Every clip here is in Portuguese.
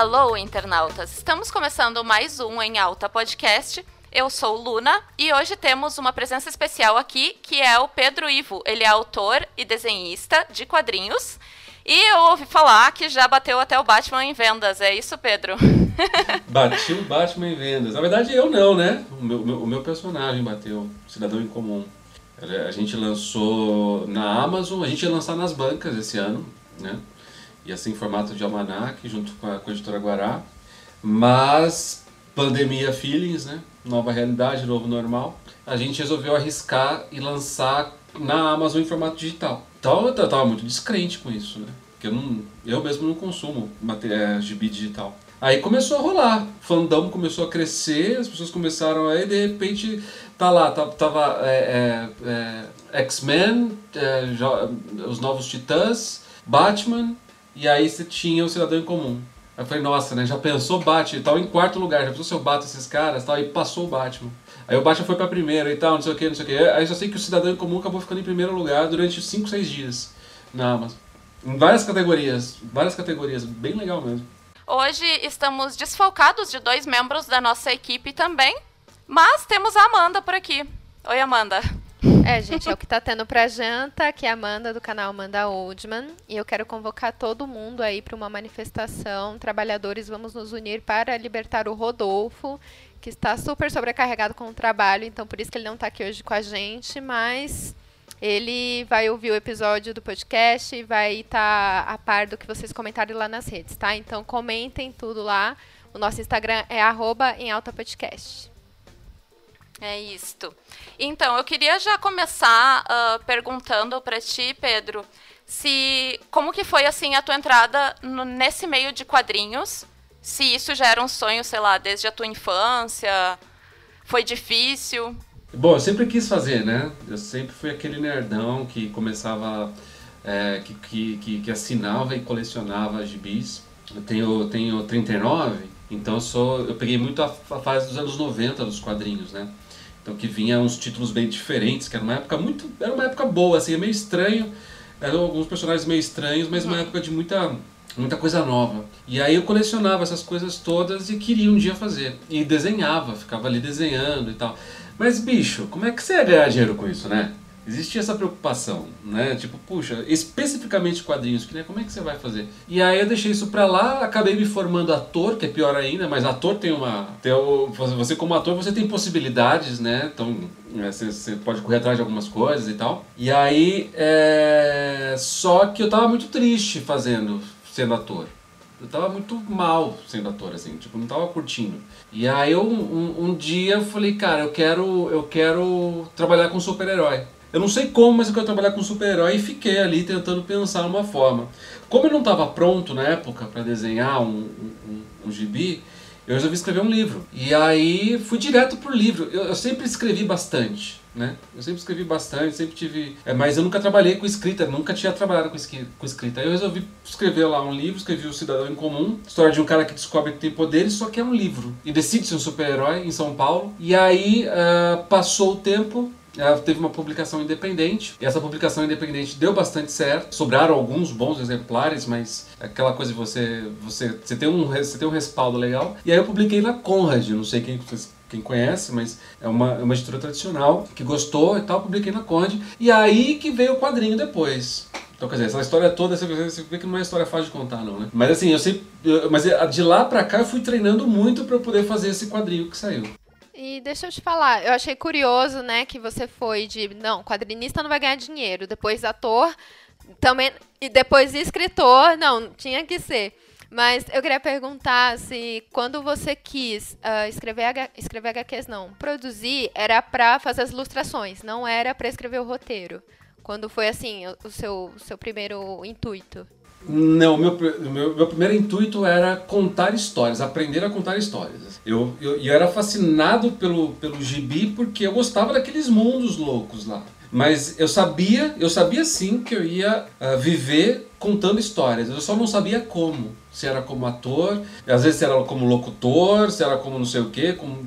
Alô, internautas! Estamos começando mais um Em Alta Podcast. Eu sou Luna e hoje temos uma presença especial aqui, que é o Pedro Ivo. Ele é autor e desenhista de quadrinhos. E eu ouvi falar que já bateu até o Batman em vendas. É isso, Pedro? Bati o Batman em vendas. Na verdade, eu não, né? O meu, meu, o meu personagem bateu, Cidadão em Comum. A gente lançou na Amazon, a gente ia lançar nas bancas esse ano, né? Ia ser em formato de almanac, junto com a, com a editora Guará. Mas, pandemia feelings, né? Nova realidade, novo normal. A gente resolveu arriscar e lançar na Amazon em formato digital. Então eu tava muito descrente com isso, né? Porque eu, não, eu mesmo não consumo material, gibi digital. Aí começou a rolar, fandom começou a crescer, as pessoas começaram aí, de repente, tá lá, tá, tava é, é, é, X-Men, é, os Novos Titãs, Batman, e aí você tinha o Cidadão em Comum. Aí eu falei, nossa, né, já pensou Batman, tal em quarto lugar, já pensou se eu bato esses caras, tal, e passou o Batman. Aí o Batman foi pra primeira e tal, não sei o que, não sei o que. Aí só sei que o Cidadão em Comum acabou ficando em primeiro lugar durante 5, 6 dias na Amazon. Em várias categorias, várias categorias, bem legal mesmo. Hoje estamos desfalcados de dois membros da nossa equipe também, mas temos a Amanda por aqui. Oi, Amanda. É, gente, é o que tá tendo pra janta, que é a Amanda do canal Amanda Oldman. E eu quero convocar todo mundo aí para uma manifestação. Trabalhadores, vamos nos unir para libertar o Rodolfo, que está super sobrecarregado com o trabalho, então por isso que ele não está aqui hoje com a gente, mas ele vai ouvir o episódio do podcast e vai estar tá a par do que vocês comentarem lá nas redes, tá? Então comentem tudo lá. O nosso Instagram é arroba em alta podcast. É isto. Então, eu queria já começar uh, perguntando para ti, Pedro, se como que foi assim a tua entrada no, nesse meio de quadrinhos? Se isso já era um sonho, sei lá, desde a tua infância, foi difícil? Bom, eu sempre quis fazer, né? Eu sempre fui aquele nerdão que começava, é, que, que, que, que, assinava e colecionava gibis. Eu tenho, tenho 39, então eu, sou, eu peguei muito a, a fase dos anos 90 dos quadrinhos, né? Então que vinha uns títulos bem diferentes, que era uma época muito. Era uma época boa, assim, é meio estranho. Eram alguns personagens meio estranhos, mas uma uhum. época de muita muita coisa nova. E aí eu colecionava essas coisas todas e queria um dia fazer. E desenhava, ficava ali desenhando e tal. Mas, bicho, como é que você ia ganhar dinheiro com isso, né? Existia essa preocupação, né? Tipo, puxa, especificamente quadrinhos, que, né? como é que você vai fazer? E aí eu deixei isso pra lá, acabei me formando ator, que é pior ainda, mas ator tem uma. Tem o, você, como ator, você tem possibilidades, né? Então, é, você, você pode correr atrás de algumas coisas e tal. E aí, é... só que eu tava muito triste fazendo, sendo ator eu tava muito mal sendo ator, assim, tipo, não tava curtindo. E aí eu, um, um dia eu falei, cara, eu quero, eu quero trabalhar com super-herói. Eu não sei como, mas eu quero trabalhar com super-herói e fiquei ali tentando pensar numa forma. Como eu não estava pronto na época para desenhar um, um, um gibi, eu resolvi escrever um livro. E aí fui direto pro livro. Eu, eu sempre escrevi bastante né? Eu sempre escrevi bastante, sempre tive. É, mas eu nunca trabalhei com escrita, nunca tinha trabalhado com, com escrita. Aí eu resolvi escrever lá um livro, escrevi O Cidadão em Comum, história de um cara que descobre que tem poderes, só que é um livro. E decide ser um super-herói em São Paulo. E aí uh, passou o tempo, ela teve uma publicação independente, e essa publicação independente deu bastante certo. Sobraram alguns bons exemplares, mas aquela coisa de você, você, você, tem um, você tem um respaldo legal. E aí eu publiquei na Conrad, não sei quem quem conhece, mas é uma, é uma editora tradicional que gostou e tal, publiquei na Conde. E aí que veio o quadrinho depois. Então, quer dizer, essa história toda, você vê que não é história fácil de contar, não, né? Mas assim, eu sei. Mas de lá pra cá eu fui treinando muito para poder fazer esse quadrinho que saiu. E deixa eu te falar, eu achei curioso, né, que você foi de, não, quadrinista não vai ganhar dinheiro, depois ator, também, e depois escritor, não, tinha que ser. Mas eu queria perguntar se quando você quis uh, escrever, H, escrever HQs, não, produzir, era para fazer as ilustrações, não era para escrever o roteiro. Quando foi assim, o, o seu, o seu primeiro intuito? Não, meu, meu, meu primeiro intuito era contar histórias, aprender a contar histórias. Eu, eu, eu era fascinado pelo, pelo gibi porque eu gostava daqueles mundos loucos lá. Mas eu sabia, eu sabia sim que eu ia uh, viver contando histórias. Eu só não sabia como. Se era como ator, às vezes era como locutor, se era como não sei o quê. Como...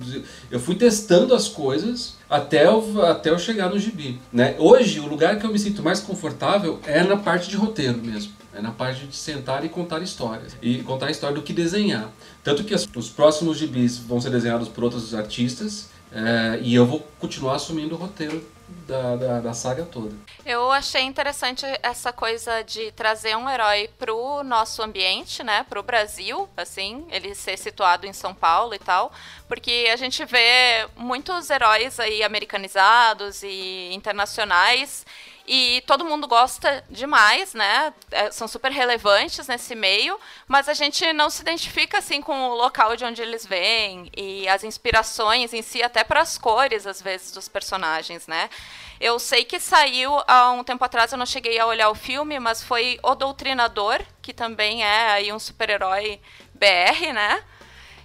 Eu fui testando as coisas até eu, até eu chegar no gibi. Né? Hoje, o lugar que eu me sinto mais confortável é na parte de roteiro mesmo. É na parte de sentar e contar histórias. E contar a história do que desenhar. Tanto que as, os próximos gibis vão ser desenhados por outros artistas. É, e eu vou continuar assumindo o roteiro da, da, da, saga toda. Eu achei interessante essa coisa de trazer um herói pro nosso ambiente, né, pro Brasil, assim, ele ser situado em São Paulo e tal, porque a gente vê muitos heróis aí americanizados e internacionais e todo mundo gosta demais, né? É, são super relevantes nesse meio, mas a gente não se identifica assim com o local de onde eles vêm e as inspirações em si, até para as cores às vezes dos personagens, né? Eu sei que saiu há um tempo atrás, eu não cheguei a olhar o filme, mas foi O Doutrinador, que também é aí um super-herói BR, né?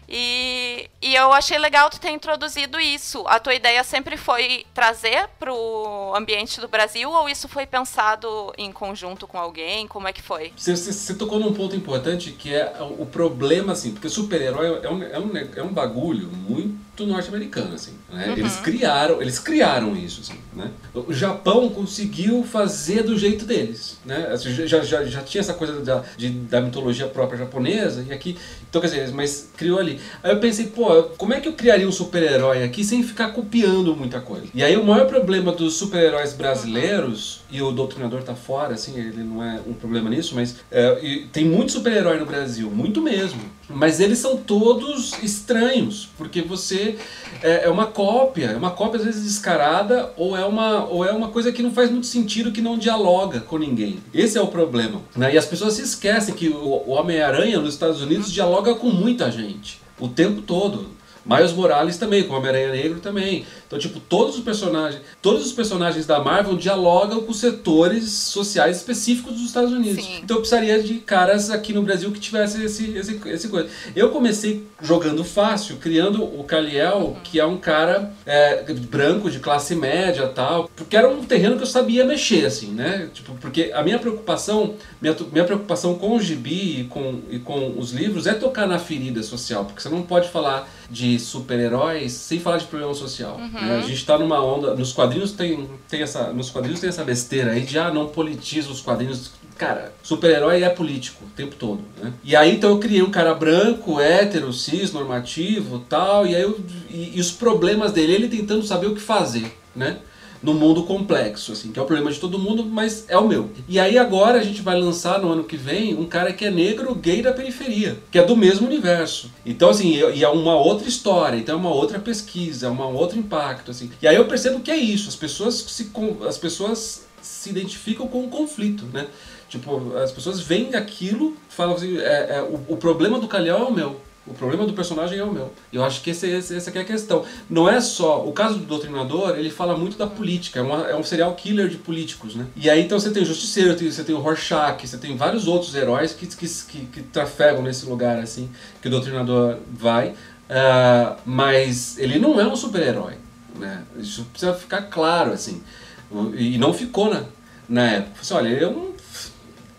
E, e eu achei legal tu ter introduzido isso. A tua ideia sempre foi trazer para o ambiente do Brasil ou isso foi pensado em conjunto com alguém? Como é que foi? Você, você, você tocou num ponto importante que é o problema, assim, porque super-herói é um, é, um, é um bagulho muito norte-americano, assim. Né? Uhum. Eles criaram, eles criaram isso, assim, né? O Japão conseguiu fazer do jeito deles, né? Assim, já, já, já tinha essa coisa da, de, da mitologia própria japonesa e aqui, então quer dizer, mas criou ali. Aí eu pensei, pô, como é que eu criaria um super-herói aqui sem ficar copiando muita coisa? E aí o maior problema dos super-heróis brasileiros e o Doutrinador tá fora, assim, ele não é um problema nisso, mas é, tem muito super-herói no Brasil, muito mesmo. Mas eles são todos estranhos, porque você é, é, uma cópia, é uma cópia às vezes descarada, ou é, uma, ou é uma coisa que não faz muito sentido, que não dialoga com ninguém. Esse é o problema. Né? E as pessoas se esquecem que o, o Homem-Aranha nos Estados Unidos dialoga com muita gente, o tempo todo. Miles Morales também, com Homem-Aranha Negro também. Então, tipo, todos os personagens, todos os personagens da Marvel dialogam com setores sociais específicos dos Estados Unidos. Sim. Então eu precisaria de caras aqui no Brasil que tivesse esse, esse, esse coisa. Eu comecei jogando fácil, criando o Kaliel, uhum. que é um cara é, branco, de classe média tal, porque era um terreno que eu sabia mexer, assim, né? Tipo, porque a minha preocupação, minha, minha preocupação com o gibi e com, e com os livros é tocar na ferida social, porque você não pode falar de super-heróis sem falar de problema social. Uhum. Né? A gente está numa onda. Nos quadrinhos tem, tem essa. Nos quadrinhos tem essa besteira aí de ah, não politiza os quadrinhos. Cara, super-herói é político o tempo todo, né? E aí então eu criei um cara branco, hétero, cis, normativo tal, e aí eu, e, e os problemas dele, ele tentando saber o que fazer, né? No mundo complexo, assim, que é o problema de todo mundo, mas é o meu. E aí agora a gente vai lançar no ano que vem um cara que é negro gay da periferia, que é do mesmo universo. Então assim, e é uma outra história, então é uma outra pesquisa, é um outro impacto, assim. E aí eu percebo que é isso, as pessoas se as pessoas se identificam com o conflito, né? Tipo, as pessoas veem aquilo, falam assim, é, é o, o problema do Calhau é o meu. O problema do personagem é o meu. Eu acho que esse, esse, essa é a questão. Não é só. O caso do Doutrinador, ele fala muito da política. É, uma, é um serial killer de políticos, né? E aí então você tem o Justiceiro, você tem o Rorschach, você tem vários outros heróis que, que, que, que trafegam nesse lugar, assim, que o Doutrinador vai. Uh, mas ele não é um super-herói. Né? Isso precisa ficar claro, assim. E não ficou na, na época. Assim, olha, ele é um.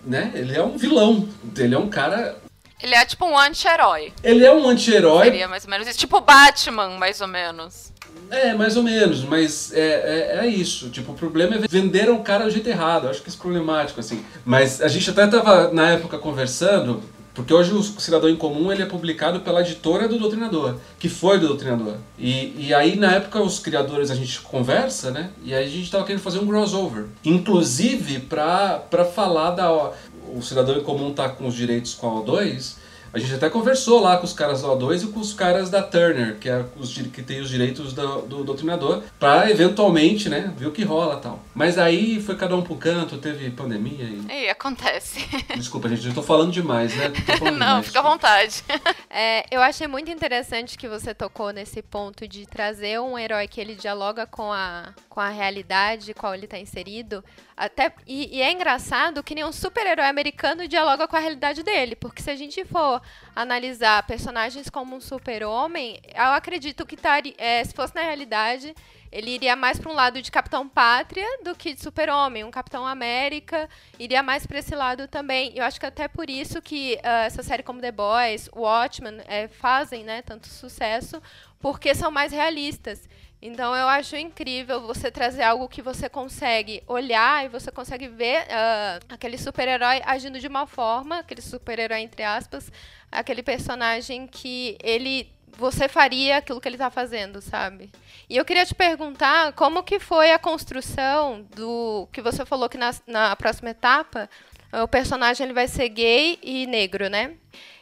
Né? Ele é um vilão. Ele é um cara ele é tipo um anti-herói. Ele é um anti-herói. Seria mais ou menos isso. Tipo Batman, mais ou menos. É, mais ou menos, mas é, é, é, isso. Tipo, o problema é vender o cara do jeito errado. acho que isso é problemático, assim. Mas a gente até tava na época conversando, porque hoje o Cidadão em Comum ele é publicado pela editora do Doutrinador, que foi do Doutrinador. E, e aí, na época, os criadores a gente conversa, né? E aí a gente tava querendo fazer um crossover. Inclusive, pra, pra falar da o cidadão em comum está com os direitos com a O2, a gente até conversou lá com os caras da O2 e com os caras da Turner, que, é os, que tem os direitos do, do doutrinador, para eventualmente, né, ver o que rola tal. Mas aí foi cada um pro canto, teve pandemia e. E acontece. Desculpa, gente, eu tô falando demais, né? Falando Não, demais. fica à vontade. É, eu achei muito interessante que você tocou nesse ponto de trazer um herói que ele dialoga com a, com a realidade qual ele está inserido. Até, e, e, é engraçado que nenhum super-herói americano dialoga com a realidade dele. Porque se a gente for analisar personagens como um super-homem, eu acredito que tá, é, se fosse na realidade, ele iria mais para um lado de Capitão Pátria do que de Super-Homem. Um Capitão América iria mais para esse lado também. Eu acho que até por isso que uh, essa série como The Boys, Watchmen, é, fazem né, tanto sucesso, porque são mais realistas. Então eu acho incrível você trazer algo que você consegue olhar e você consegue ver uh, aquele super-herói agindo de uma forma, aquele super-herói entre aspas, aquele personagem que ele você faria aquilo que ele está fazendo, sabe? E eu queria te perguntar como que foi a construção do que você falou que na, na próxima etapa o personagem ele vai ser gay e negro, né?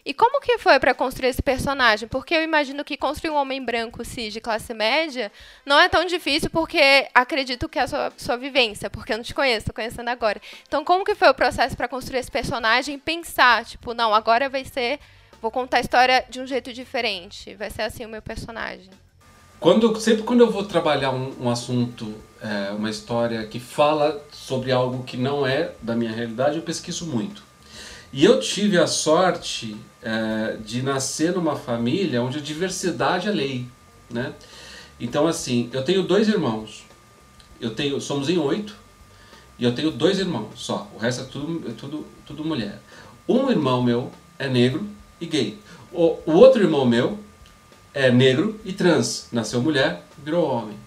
E como que foi para construir esse personagem? Porque eu imagino que construir um homem branco cis de classe média não é tão difícil porque acredito que é a sua, sua vivência, porque eu não te conheço, estou conhecendo agora. Então, como que foi o processo para construir esse personagem e pensar, tipo, não, agora vai ser, vou contar a história de um jeito diferente, vai ser assim o meu personagem? Quando, sempre quando eu vou trabalhar um, um assunto, é, uma história que fala sobre algo que não é da minha realidade, eu pesquiso muito. E eu tive a sorte é, de nascer numa família onde a diversidade é lei, né? Então assim, eu tenho dois irmãos, eu tenho, somos em oito e eu tenho dois irmãos só. O resto é tudo, é tudo, tudo mulher. Um irmão meu é negro e gay. O, o outro irmão meu é negro e trans, nasceu mulher, virou homem,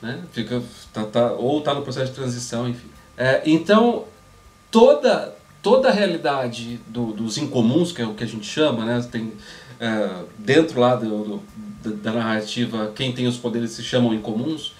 né? Fica, tá, tá, ou está no processo de transição, enfim. É, então toda toda a realidade do, dos incomuns, que é o que a gente chama, né? Tem, é, dentro lá do, do, da narrativa, quem tem os poderes se chamam incomuns,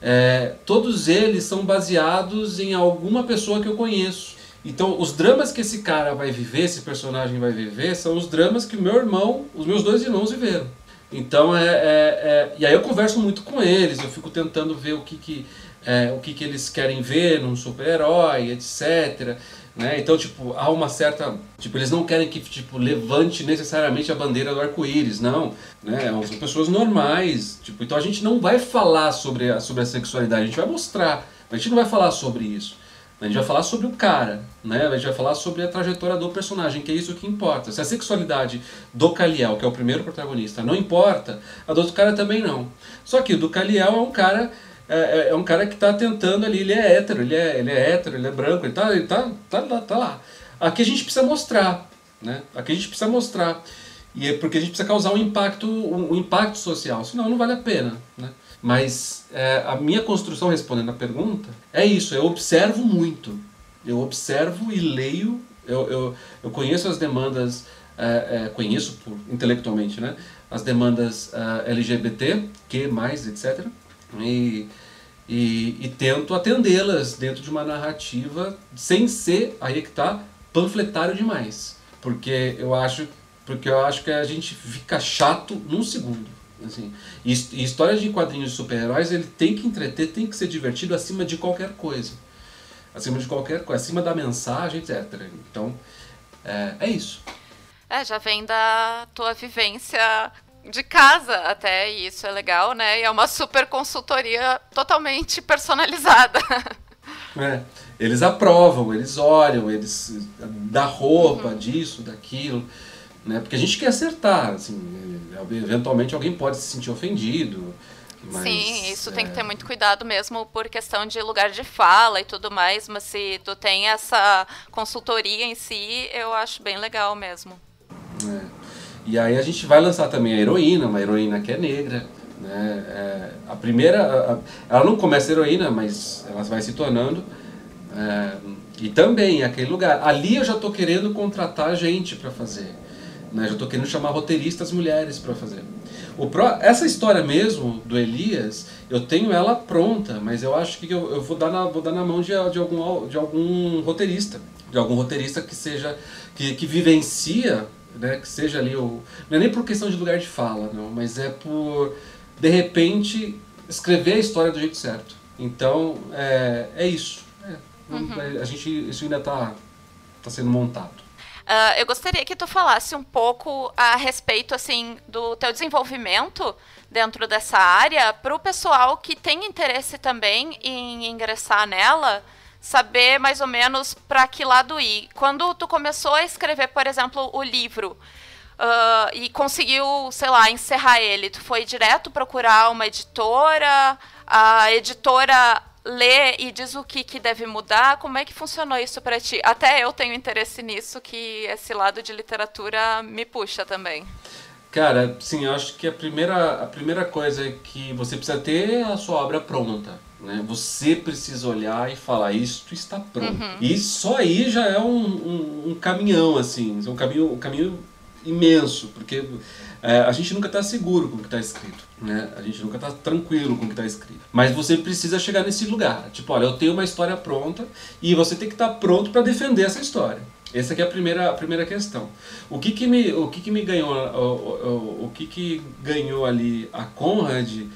é, todos eles são baseados em alguma pessoa que eu conheço. Então, os dramas que esse cara vai viver, esse personagem vai viver, são os dramas que meu irmão, os meus dois irmãos viveram. Então, é, é, é e aí eu converso muito com eles, eu fico tentando ver o que, que, é, o que, que eles querem ver num super-herói, etc. Né? Então, tipo, há uma certa. Tipo, eles não querem que tipo, levante necessariamente a bandeira do arco-íris, não. Né? São pessoas normais. Tipo, então a gente não vai falar sobre a, sobre a sexualidade, a gente vai mostrar. A gente não vai falar sobre isso. A gente vai falar sobre o cara, né? A gente vai falar sobre a trajetória do personagem, que é isso que importa. Se a sexualidade do Kaliel, que é o primeiro protagonista, não importa, a do outro cara também não. Só que o do Kaliel é um cara é, é, é um cara que está tentando ali, ele é hétero, ele é, ele é hétero, ele é branco, ele está ele tá, tá, tá, tá lá. Aqui a gente precisa mostrar, né? Aqui a gente precisa mostrar. E é porque a gente precisa causar um impacto, um, um impacto social, senão não vale a pena, né? Mas é, a minha construção, respondendo a pergunta, é isso, eu observo muito. Eu observo e leio, eu, eu, eu conheço as demandas, é, é, conheço por, intelectualmente, né? As demandas é, LGBT, que mais, etc e, e, e tento atendê-las dentro de uma narrativa sem ser, aí é que tá, panfletário demais. Porque eu acho, porque eu acho que a gente fica chato num segundo. Assim. E, e histórias de quadrinhos de super-heróis, ele tem que entreter, tem que ser divertido acima de qualquer coisa. Acima de qualquer coisa, acima da mensagem, etc. Então, é, é isso. É, já vem da tua vivência de casa até, e isso é legal, né? E é uma super consultoria totalmente personalizada. É, eles aprovam, eles olham, eles dá roupa uhum. disso, daquilo, né? Porque a gente quer acertar, assim, eventualmente alguém pode se sentir ofendido. Mas, Sim, isso é... tem que ter muito cuidado mesmo por questão de lugar de fala e tudo mais, mas se tu tem essa consultoria em si, eu acho bem legal mesmo. É. E aí a gente vai lançar também a heroína, uma heroína que é negra. Né? É, a primeira, a, ela não começa heroína, mas ela vai se tornando. É, e também aquele lugar. Ali eu já estou querendo contratar gente para fazer. Né? Já estou querendo chamar roteiristas mulheres para fazer. Pro, essa história mesmo do Elias, eu tenho ela pronta, mas eu acho que eu, eu vou, dar na, vou dar na mão de, de, algum, de algum roteirista. De algum roteirista que seja. que, que vivencia né, que seja ali o. Não é nem por questão de lugar de fala, não, mas é por, de repente, escrever a história do jeito certo. Então, é, é isso. É, uhum. É, a gente, isso ainda está tá sendo montado. Uh, eu gostaria que tu falasse um pouco a respeito assim do teu desenvolvimento dentro dessa área para o pessoal que tem interesse também em ingressar nela saber mais ou menos para que lado ir. Quando tu começou a escrever, por exemplo, o livro uh, e conseguiu, sei lá, encerrar ele, tu foi direto procurar uma editora, a editora lê e diz o que, que deve mudar. Como é que funcionou isso para ti? Até eu tenho interesse nisso, que esse lado de literatura me puxa também. Cara, sim, eu acho que a primeira, a primeira coisa é que você precisa ter a sua obra pronta. Né? Você precisa olhar e falar, isto está pronto. Uhum. E só aí já é um, um, um caminhão, assim, um caminho, um caminho imenso, porque é, a gente nunca está seguro com o que está escrito, né? A gente nunca está tranquilo com o que está escrito. Mas você precisa chegar nesse lugar. Tipo, olha, eu tenho uma história pronta e você tem que estar tá pronto para defender essa história. Essa aqui é a primeira, a primeira questão. O que que me, o que que me ganhou, o, o, o que que ganhou ali a Conrad?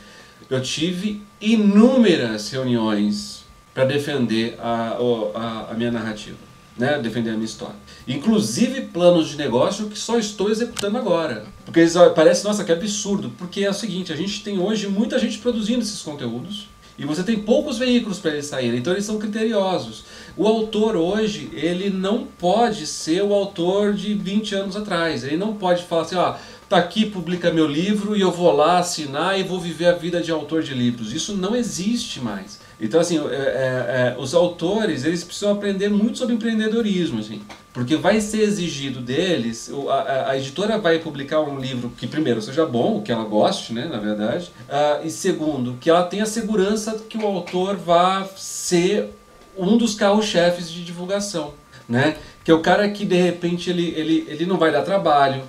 Eu tive inúmeras reuniões para defender a, a, a minha narrativa, né? Defender a minha história. Inclusive planos de negócio que só estou executando agora. Porque parece, nossa, que absurdo. Porque é o seguinte, a gente tem hoje muita gente produzindo esses conteúdos e você tem poucos veículos para eles saírem, então eles são criteriosos. O autor hoje, ele não pode ser o autor de 20 anos atrás. Ele não pode falar assim, ó, tá aqui, publica meu livro e eu vou lá assinar e vou viver a vida de autor de livros. Isso não existe mais. Então, assim, é, é, é, os autores, eles precisam aprender muito sobre empreendedorismo, assim, porque vai ser exigido deles, a, a, editora vai publicar um livro que, primeiro, seja bom, que ela goste, né, na verdade, uh, e segundo, que ela tenha segurança que o autor vá ser um dos carros-chefes de divulgação, né, que é o cara que, de repente, ele, ele, ele não vai dar trabalho,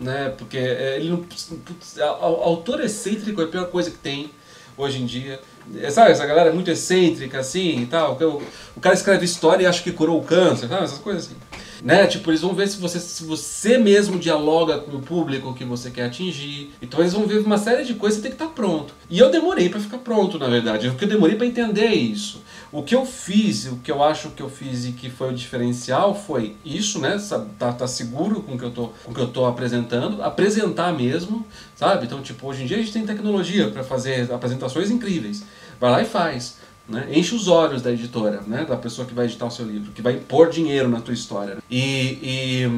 né, porque é, ele não... Putz, autor excêntrico é a pior coisa que tem hoje em dia, é, sabe, essa galera muito excêntrica assim e tal. O, o cara escreve história e acha que curou o câncer, sabe? Essas coisas assim. Né? Tipo, eles vão ver se você, se você mesmo dialoga com o público que você quer atingir. Então eles vão ver uma série de coisas e tem que estar tá pronto. E eu demorei para ficar pronto, na verdade. Porque eu demorei para entender isso. O que eu fiz, o que eu acho que eu fiz e que foi o diferencial foi isso, né? Tá, tá seguro com o que eu tô, com que eu tô apresentando, apresentar mesmo, sabe? Então, tipo, hoje em dia a gente tem tecnologia para fazer apresentações incríveis. Vai lá e faz. Né? Enche os olhos da editora, né? da pessoa que vai editar o seu livro, que vai pôr dinheiro na tua história. E, e,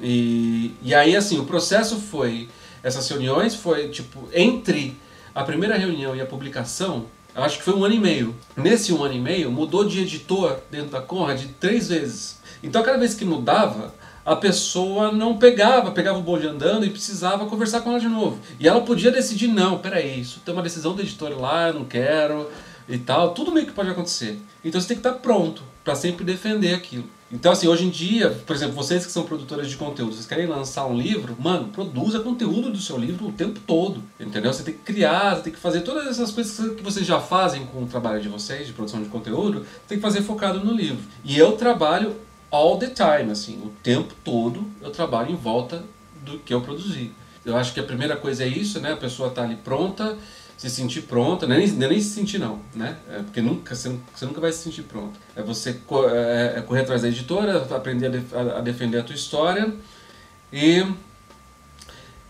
e, e aí, assim, o processo foi... Essas reuniões foi, tipo, entre a primeira reunião e a publicação, acho que foi um ano e meio. Nesse um ano e meio, mudou de editor dentro da Conrad três vezes. Então, cada vez que mudava, a pessoa não pegava, pegava o bonde andando e precisava conversar com ela de novo. E ela podia decidir, não, peraí, isso tem uma decisão da editora lá, eu não quero, e tal, tudo meio que pode acontecer. Então você tem que estar pronto para sempre defender aquilo. Então, assim, hoje em dia, por exemplo, vocês que são produtores de conteúdo, vocês querem lançar um livro, mano, produza conteúdo do seu livro o tempo todo, entendeu? Você tem que criar, você tem que fazer todas essas coisas que vocês já fazem com o trabalho de vocês, de produção de conteúdo, você tem que fazer focado no livro. E eu trabalho all the time, assim, o tempo todo eu trabalho em volta do que eu produzi. Eu acho que a primeira coisa é isso, né? A pessoa tá ali pronta, se sentir pronta, nem, nem se sentir não, né? É porque nunca, você, nunca vai se sentir pronto. É você é, é correr atrás da editora, aprender a, def, a, defender a tua história e,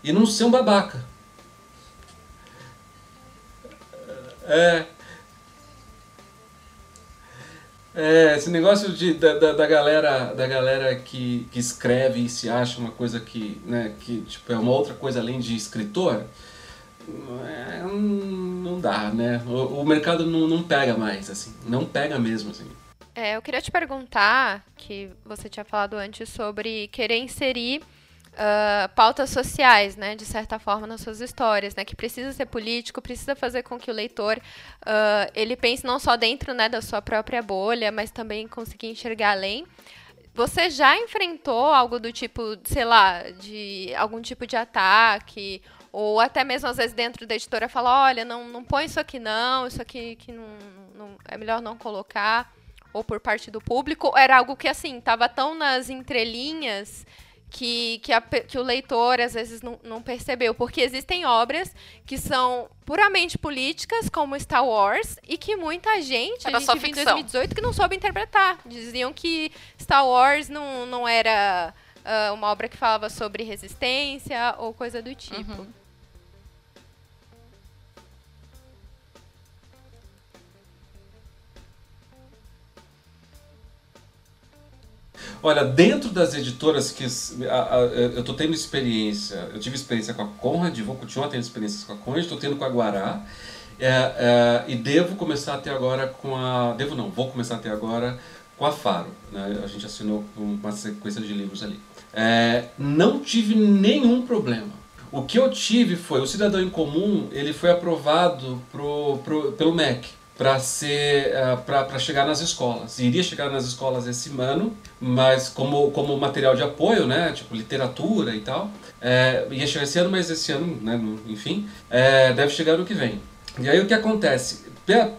e não ser um babaca. É, é, esse negócio de, da, da, da, galera, da galera que, que escreve e se acha uma coisa que, né, que tipo, é uma outra coisa além de escritor, é, não dá, né? O, o mercado não, não pega mais, assim. Não pega mesmo, assim. É, eu queria te perguntar, que você tinha falado antes sobre querer inserir uh, pautas sociais, né, de certa forma, nas suas histórias, né, que precisa ser político, precisa fazer com que o leitor uh, ele pense não só dentro, né, da sua própria bolha, mas também conseguir enxergar além. Você já enfrentou algo do tipo, sei lá, de algum tipo de ataque ou até mesmo, às vezes, dentro da editora fala, olha, não, não põe isso aqui não, isso aqui que não, não, é melhor não colocar. Ou por parte do público. Era algo que, assim, estava tão nas entrelinhas que, que, a, que, o leitor às vezes não, não, percebeu. Porque existem obras que são puramente políticas, como Star Wars, e que muita gente, era a gente viu em 2018, que não soube interpretar. Diziam que Star Wars não, não era uh, uma obra que falava sobre resistência ou coisa do tipo. Uhum. Olha, dentro das editoras que a, a, eu estou tendo experiência, eu tive experiência com a Conrad, vou continuar tendo experiências com a Conrad, estou tendo com a Guará, é, é, e devo começar até agora com a. Devo não, vou começar até agora com a Faro. Né? A gente assinou uma sequência de livros ali. É, não tive nenhum problema. O que eu tive foi, o Cidadão em Comum, ele foi aprovado pro, pro, pelo MEC para ser uh, para chegar nas escolas. Iria chegar nas escolas esse ano, mas como, como material de apoio, né, tipo literatura e tal. É, ia chegar esse ano, mas esse ano, né, enfim, é, deve chegar no que vem. E aí o que acontece?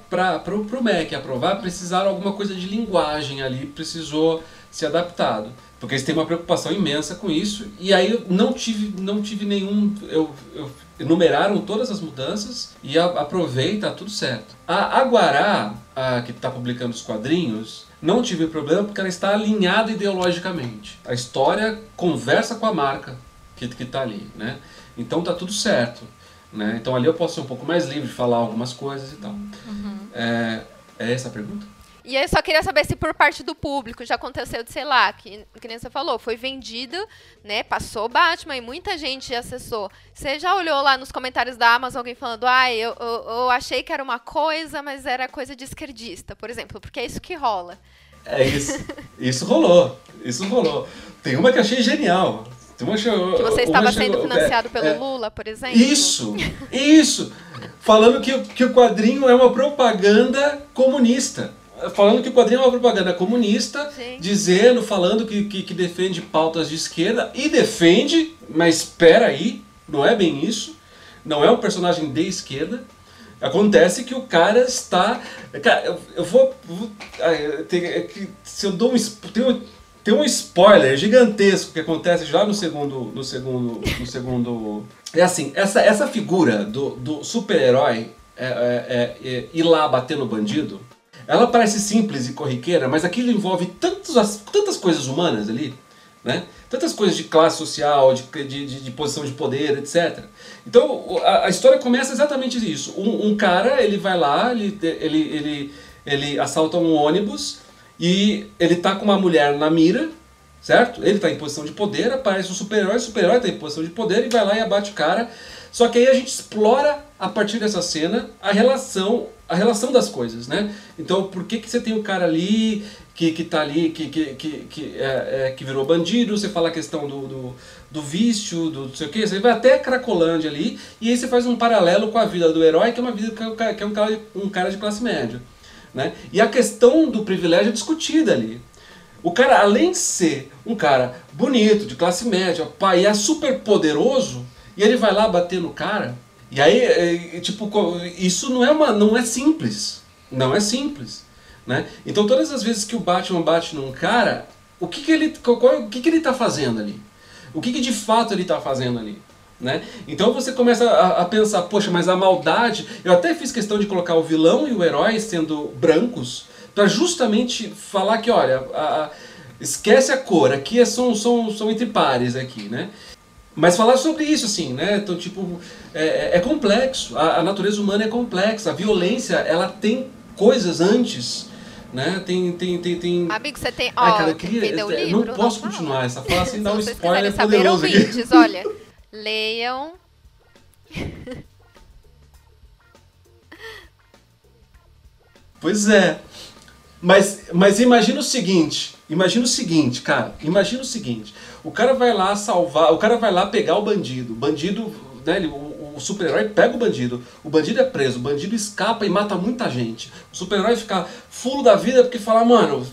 Para o MEC aprovar, precisaram alguma coisa de linguagem ali, precisou ser adaptado. Porque eles têm uma preocupação imensa com isso. E aí eu não tive, não tive nenhum. Eu, eu enumeraram todas as mudanças e aprovei, tá tudo certo. A Aguará, a, que está publicando os quadrinhos, não tive problema porque ela está alinhada ideologicamente. A história conversa com a marca que está ali, né? Então tá tudo certo. Né? Então ali eu posso ser um pouco mais livre de falar algumas coisas e tal. Uhum. É, é essa a pergunta? E eu só queria saber se por parte do público já aconteceu de, sei lá, que, que nem você falou, foi vendido, né? Passou Batman e muita gente acessou. Você já olhou lá nos comentários da Amazon alguém falando, ah, eu, eu, eu achei que era uma coisa, mas era coisa de esquerdista, por exemplo, porque é isso que rola. É isso. Isso rolou. Isso rolou. Tem uma que achei genial. Tem uma, que você estava sendo financiado é, pelo é, Lula, por exemplo. Isso, isso. Falando que, que o quadrinho é uma propaganda comunista falando que o quadrinho é uma propaganda comunista, Sim. dizendo, falando que, que, que, defende pautas de esquerda, e defende, mas espera aí, não é bem isso, não é um personagem de esquerda. Acontece que o cara está. Cara, eu, eu vou. vou tem, é que, se eu dou um. Tem, tem um spoiler gigantesco que acontece já no segundo. No segundo. No segundo. É assim, essa, essa figura do, do super-herói é, é, é, é ir lá bater no bandido ela parece simples e corriqueira, mas aquilo envolve tantos, tantas coisas humanas ali, né? tantas coisas de classe social, de, de, de posição de poder, etc. Então a, a história começa exatamente isso. Um, um, cara ele vai lá, ele, ele, ele, ele assalta um ônibus e ele tá com uma mulher na mira, certo? Ele está em posição de poder, aparece um super-herói, o super-herói está em posição de poder e vai lá e abate o cara. Só que aí a gente explora a partir dessa cena a relação a relação das coisas, né? Então, por que, que você tem o cara ali que, que tá ali, que, que, que, que, é, é, que virou bandido, você fala a questão do, do, do vício, do não sei o que, você vai até a Cracolândia ali, e aí você faz um paralelo com a vida do herói, que é uma vida que é um cara, um cara de classe média. Né? E a questão do privilégio é discutida ali. O cara, além de ser um cara bonito, de classe média, pai, é super poderoso, e ele vai lá bater no cara, e aí, é, tipo, isso não é, uma, não é simples. Não é simples. Né? Então todas as vezes que o Batman bate num cara, o que, que ele qual, o que, que ele está fazendo ali? O que, que de fato ele está fazendo ali? Né? Então você começa a, a, pensar, poxa, mas a maldade. Eu até fiz questão de colocar o vilão e o herói sendo brancos, para justamente falar que, olha, a, a, esquece a cor, aqui é, são, são, são entre pares aqui, né? Mas falar sobre isso, assim, né? Então, tipo, é, é, é complexo. A, a, natureza humana é complexa. A violência, ela tem coisas antes, né? Tem, tem, tem, tem... Amigo, você tem... Ó, Ai, cara, eu queria, o livro? Não posso não continuar essa fala sem dar um spoiler saber, poderoso ouvintes, olha, leiam... Pois é. Mas, mas imagina o seguinte, imagina o seguinte, cara, imagina o seguinte. O cara vai lá salvar, o cara vai lá pegar o bandido. O bandido, né, ele, o, o super-herói pega o bandido. O bandido é preso, o bandido escapa e mata muita gente. O super-herói fica fulo da vida porque fala, mano,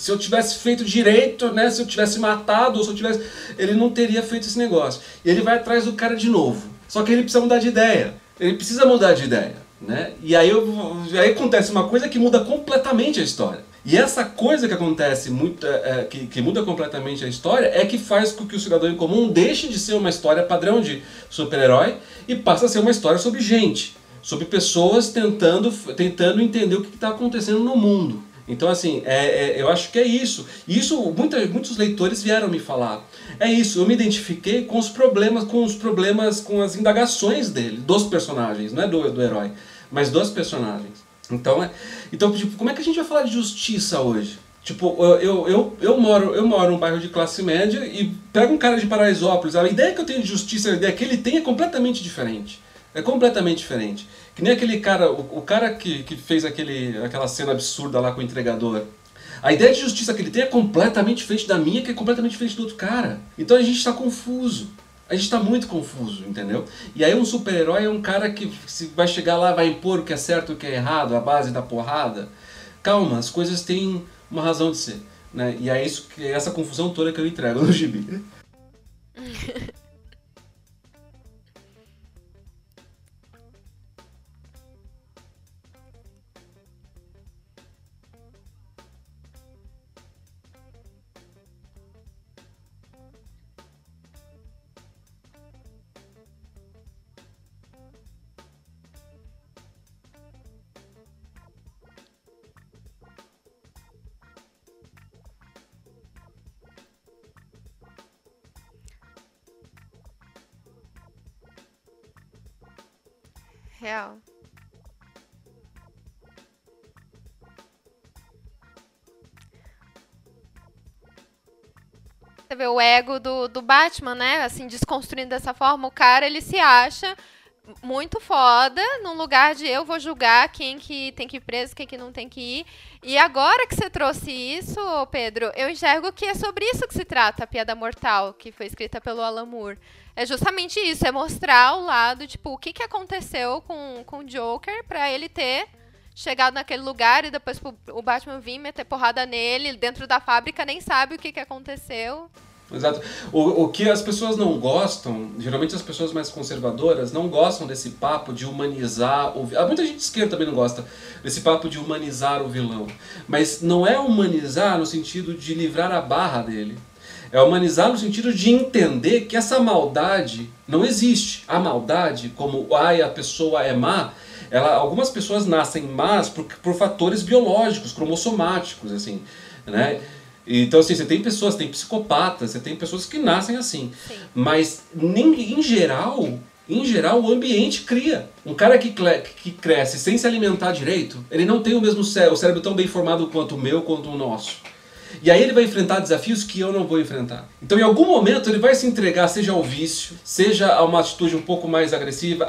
se eu tivesse feito direito, né, se eu tivesse matado, ou se eu tivesse, ele não teria feito esse negócio. E ele vai atrás do cara de novo. Só que ele precisa mudar de ideia. Ele precisa mudar de ideia, né? E aí, eu, aí acontece uma coisa que muda completamente a história. E essa coisa que acontece, muito, é, é, que, que, muda completamente a história, é que faz com que o cidadão em comum deixe de ser uma história padrão de super-herói e passe a ser uma história sobre gente, sobre pessoas tentando, tentando entender o que está acontecendo no mundo. Então, assim, é, é, eu acho que é isso. E isso muita, muitos leitores vieram me falar. É isso, eu me identifiquei com os problemas, com os problemas, com as indagações dele, dos personagens, não é do, do herói, mas dos personagens. Então, é, então tipo, como é que a gente vai falar de justiça hoje? Tipo, eu, eu, eu, moro, eu moro num bairro de classe média e pego um cara de Paraisópolis, a ideia que eu tenho de justiça, a ideia que ele tem é completamente diferente. É completamente diferente. Que nem aquele cara, o, o cara que, que fez aquele, aquela cena absurda lá com o entregador. A ideia de justiça que ele tem é completamente diferente da minha, que é completamente diferente do outro cara. Então a gente está confuso. A gente está muito confuso, entendeu? E aí um super-herói é um cara que vai chegar lá, vai impor o que é certo e o que é errado, a base da porrada. Calma, as coisas têm uma razão de ser. Né? E é isso que é essa confusão toda que eu entrego no gibi. o ego do, do Batman, né? Assim, desconstruindo dessa forma, o cara ele se acha muito foda num lugar de eu vou julgar quem que tem que ir preso, quem que não tem que ir. E agora que você trouxe isso, Pedro, eu enxergo que é sobre isso que se trata a Piada Mortal, que foi escrita pelo Alan Moore. É justamente isso, é mostrar o lado, tipo, o que, que aconteceu com, com o Joker para ele ter chegado naquele lugar e depois o Batman vir meter porrada nele dentro da fábrica, nem sabe o que, que aconteceu. Exato. O, o que as pessoas não gostam, geralmente as pessoas mais conservadoras, não gostam desse papo de humanizar o vilão. Muita gente de esquerda também não gosta desse papo de humanizar o vilão. Mas não é humanizar no sentido de livrar a barra dele. É humanizar no sentido de entender que essa maldade não existe. A maldade, como ai, a pessoa é má, ela, algumas pessoas nascem más por, por fatores biológicos, cromossomáticos, assim, né? Então, assim, você tem pessoas, tem psicopatas, você tem pessoas que nascem assim. Sim. Mas, em, em geral, em geral, o ambiente cria. Um cara que, que cresce sem se alimentar direito, ele não tem o mesmo cérebro, o cérebro tão bem formado quanto o meu, quanto o nosso. E aí ele vai enfrentar desafios que eu não vou enfrentar. Então, em algum momento, ele vai se entregar, seja ao vício, seja a uma atitude um pouco mais agressiva,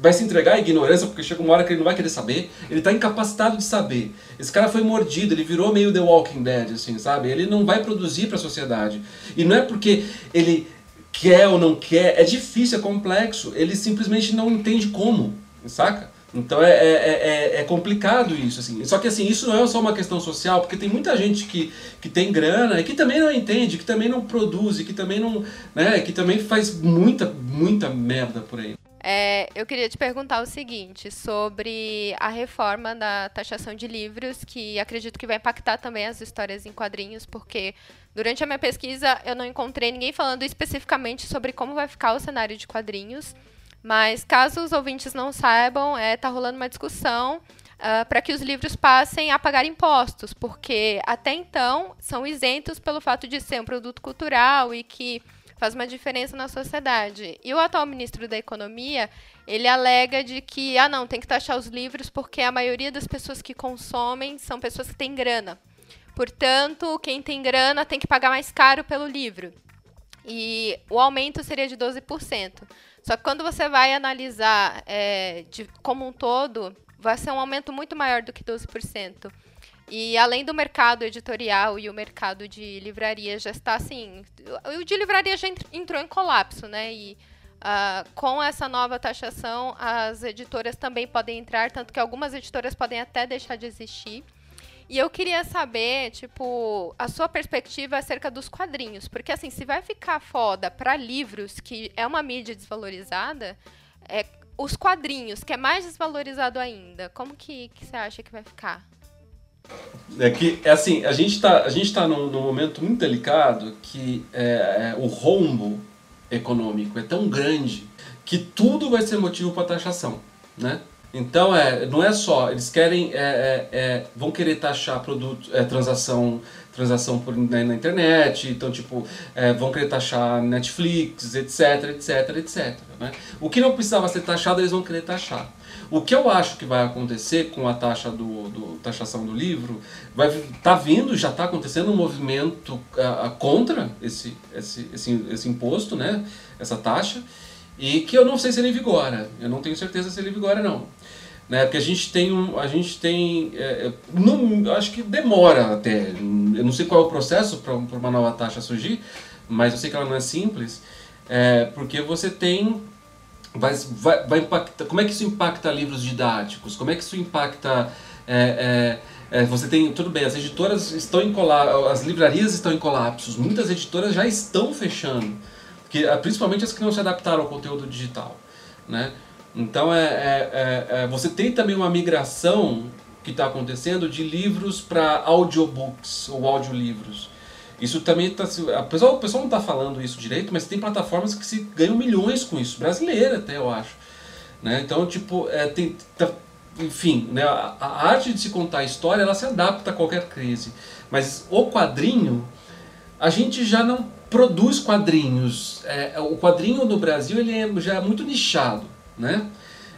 vai se entregar à ignorância, porque chega uma hora que ele não vai querer saber, ele está incapacitado de saber. Esse cara foi mordido, ele virou meio The Walking Dead, assim, sabe? Ele não vai produzir para a sociedade. E não é porque ele quer ou não quer, é difícil, é complexo, ele simplesmente não entende como, saca? Então é, é, é, é, complicado isso, assim. Só que assim, isso não é só uma questão social, porque tem muita gente que, que tem grana e que também não entende, que também não produz, que também não. Né, que também faz muita, muita merda por aí. É, eu queria te perguntar o seguinte sobre a reforma da taxação de livros, que acredito que vai impactar também as histórias em quadrinhos, porque durante a minha pesquisa eu não encontrei ninguém falando especificamente sobre como vai ficar o cenário de quadrinhos. Mas caso os ouvintes não saibam, está é, tá rolando uma discussão uh, para que os livros passem a pagar impostos, porque até então são isentos pelo fato de ser um produto cultural e que faz uma diferença na sociedade. E o atual ministro da Economia, ele alega de que, ah não, tem que taxar os livros porque a maioria das pessoas que consomem são pessoas que têm grana. Portanto, quem tem grana tem que pagar mais caro pelo livro. E o aumento seria de 12%. Só que quando você vai analisar é, de, como um todo, vai ser um aumento muito maior do que 12%. E além do mercado editorial e o mercado de livraria já está assim. O de livraria já entrou em colapso, né? E uh, com essa nova taxação, as editoras também podem entrar, tanto que algumas editoras podem até deixar de existir. E eu queria saber, tipo, a sua perspectiva acerca dos quadrinhos. Porque, assim, se vai ficar foda para livros, que é uma mídia desvalorizada, é, os quadrinhos, que é mais desvalorizado ainda, como que, que você acha que vai ficar? É que, é assim, a gente está a gente tá num, num momento muito delicado que é, é, o rombo econômico é tão grande que tudo vai ser motivo para taxação, né? Então é, não é só, eles querem, é, é, é vão querer taxar produto, é, transação, transação por, né, na internet, então tipo, é, vão querer taxar Netflix, etc, etc, etc. Né? O que não precisava ser taxado, eles vão querer taxar. O que eu acho que vai acontecer com a taxa do, do taxação do livro, vai tá vindo, já está acontecendo um movimento uh, contra esse, esse, esse, esse imposto, né, essa taxa, e que eu não sei se ele vigora. Eu não tenho certeza se ele vigora não né? Porque a gente tem um, a gente tem, é, é não, acho que demora até. Eu não sei qual é o processo para uma nova taxa surgir, mas eu sei que ela não é simples. É, porque você tem vai, vai, vai impactar, como é que isso impacta livros didáticos? Como é que isso impacta é, é, é, você tem tudo bem, as editoras estão em colapso, as livrarias estão em colapsos, muitas editoras já estão fechando, que principalmente as que não se adaptaram ao conteúdo digital, né? Então é, é, é, é você tem também uma migração que está acontecendo de livros para audiobooks ou audiolivros. Isso também está. A pessoa, o pessoal não está falando isso direito, mas tem plataformas que se ganham milhões com isso, brasileira até, eu acho. Né? Então, tipo, é, tem, tá, enfim, né, a, a, arte de se contar a história ela se adapta a qualquer crise. Mas o quadrinho, a gente já não produz quadrinhos. É, o quadrinho no Brasil ele é, já é muito nichado. Né?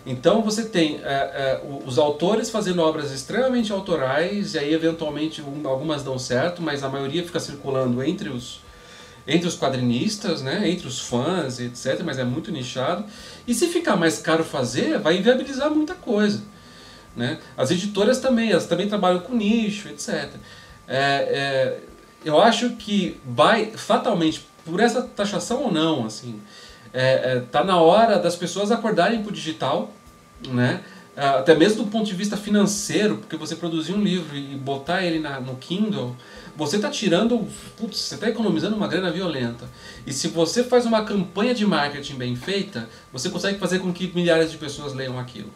Então você tem é, é, os autores fazendo obras extremamente autorais, e aí eventualmente um, algumas dão certo, mas a maioria fica circulando entre os, entre os quadrinistas, né, entre os fãs, etc., mas é muito nichado. E se ficar mais caro fazer, vai inviabilizar muita coisa. Né? As editoras também, elas também trabalham com nicho, etc. É, é, eu acho que vai, fatalmente, por essa taxação ou não, assim, é, é, tá na hora das pessoas acordarem para o digital, né? É, até mesmo do ponto de vista financeiro, porque você produzir um livro e botar ele na, no Kindle, você está tirando, putz, você está economizando uma grana violenta. E se você faz uma campanha de marketing bem feita, você consegue fazer com que milhares de pessoas leiam aquilo.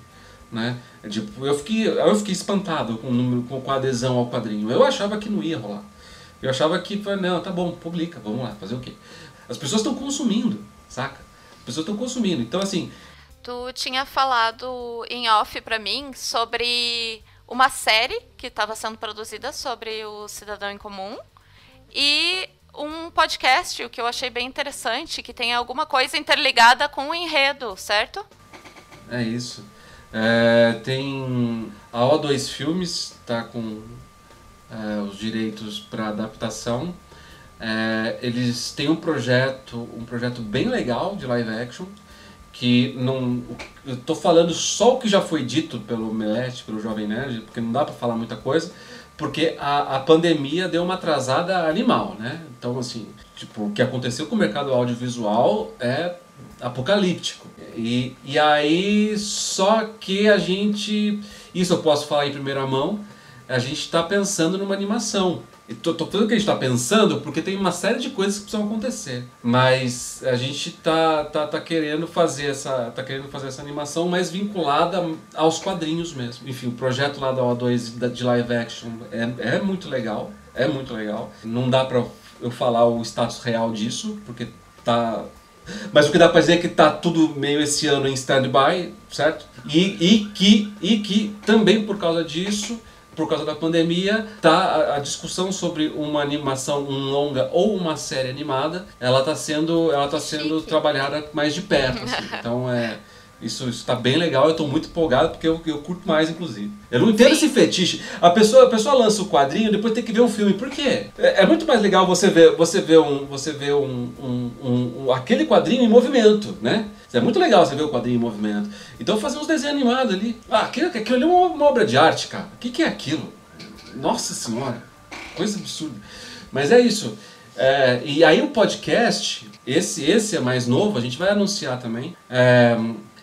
Né? Tipo, eu fiquei, eu fiquei espantado com, com, com a adesão ao quadrinho. Eu achava que não ia rolar. Eu achava que, não, tá bom, publica, vamos lá, fazer o quê? As pessoas estão consumindo, saca? pessoas estão consumindo. Então, assim. Tu tinha falado em off para mim sobre uma série que estava sendo produzida sobre o cidadão em comum e um podcast, o que eu achei bem interessante, que tem alguma coisa interligada com o enredo, certo? É isso. É, tem a O2 Filmes, tá com é, os direitos para adaptação é, eles têm um projeto, um projeto bem legal de live action, que não. Eu falando só o que já foi dito pelo Melete, pelo Jovem Nerd, porque não dá para falar muita coisa, porque a, a pandemia deu uma atrasada animal, né? Então, assim, tipo, o que aconteceu com o mercado audiovisual é apocalíptico. E, e aí, só que a gente. Isso eu posso falar em primeira mão, a gente está pensando numa animação. Tô, tô falando que a gente está pensando porque tem uma série de coisas que precisam acontecer. Mas a gente tá, tá, tá querendo fazer essa tá querendo fazer essa animação mais vinculada aos quadrinhos mesmo. Enfim, o projeto lá da O2 de live action é, é muito legal. É muito legal. Não dá para eu falar o status real disso, porque tá mas o que dá para dizer é que tá tudo meio esse ano em stand-by, certo? E, e, que, e que também por causa disso por causa da pandemia, tá a, a, discussão sobre uma animação, um longa ou uma série animada, ela está sendo, ela tá sendo trabalhada mais de perto. Assim. Então é isso está bem legal, eu estou muito empolgado porque eu, eu curto mais, inclusive. Eu não entendo Sim. esse fetiche. A pessoa, a pessoa lança o quadrinho depois tem que ver um filme. Por quê? É, é muito mais legal você ver, você ver, um, você ver um, um, um, um aquele quadrinho em movimento, né? É muito legal você ver o quadrinho em movimento. Então fazer uns desenhos animados ali. Ah, aquilo, aquilo ali é uma, obra de arte, cara. O que, que é aquilo? Nossa senhora, coisa absurda. Mas é isso. É, e aí o podcast, esse, esse é mais novo, a gente vai anunciar também. É,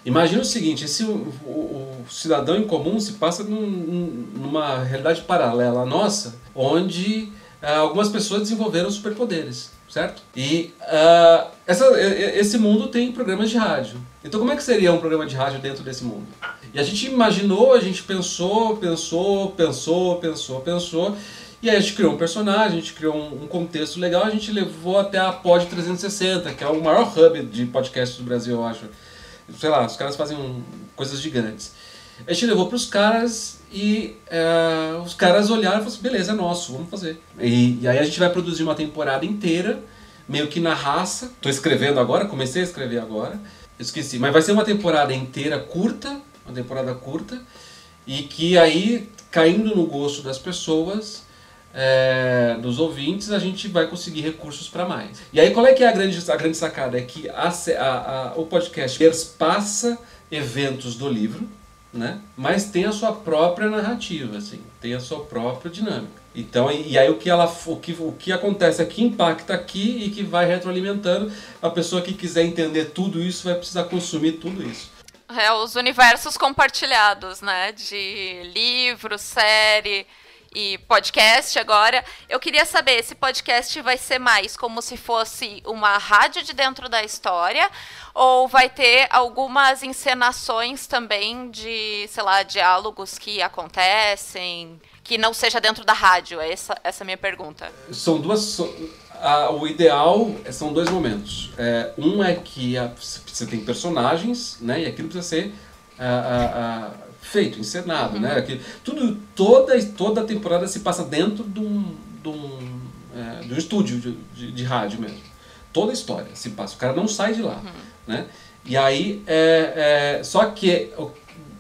Imagina o seguinte, esse, o, o, cidadão em comum se passa num, numa realidade paralela à nossa, onde uh, algumas pessoas desenvolveram superpoderes, certo? E uh, essa, esse mundo tem programas de rádio. Então como é que seria um programa de rádio dentro desse mundo? E a gente imaginou, a gente pensou, pensou, pensou, pensou, pensou, e aí a gente criou um personagem, a gente criou um, contexto legal, a gente levou até a Pod 360, que é o maior hub de podcasts do Brasil, eu acho sei lá, os caras fazem um, coisas gigantes. A gente levou para os caras e é, os caras olharam e falaram assim, beleza, é nosso, vamos fazer. E, e, aí a gente vai produzir uma temporada inteira, meio que na raça. Estou escrevendo agora, comecei a escrever agora, esqueci. Mas vai ser uma temporada inteira curta, uma temporada curta, e que aí, caindo no gosto das pessoas, é, dos ouvintes, a gente vai conseguir recursos para mais. E aí qual é que é a grande, a grande sacada? É que a, a, a, o podcast perspassa eventos do livro, né? Mas tem a sua própria narrativa, assim, tem a sua própria dinâmica. Então, e, aí o que ela o que, o que acontece aqui impacta aqui e que vai retroalimentando. A pessoa que quiser entender tudo isso vai precisar consumir tudo isso. É, os universos compartilhados, né? De livro, série e podcast agora. Eu queria saber, esse podcast vai ser mais como se fosse uma rádio de dentro da história ou vai ter algumas encenações também de, sei lá, diálogos que acontecem, que não seja dentro da rádio? É essa, essa é a minha pergunta. São duas. A, o ideal são dois momentos. É, um é que a, você tem personagens, né? E aquilo precisa ser a, feito, encenado, né? uhum. né? Que tudo, toda, toda a temporada se passa dentro de um, de um, é, de um estúdio de, de, de, rádio mesmo. Toda a história se passa. O cara não sai de lá, uhum. né? E aí, é, é, só que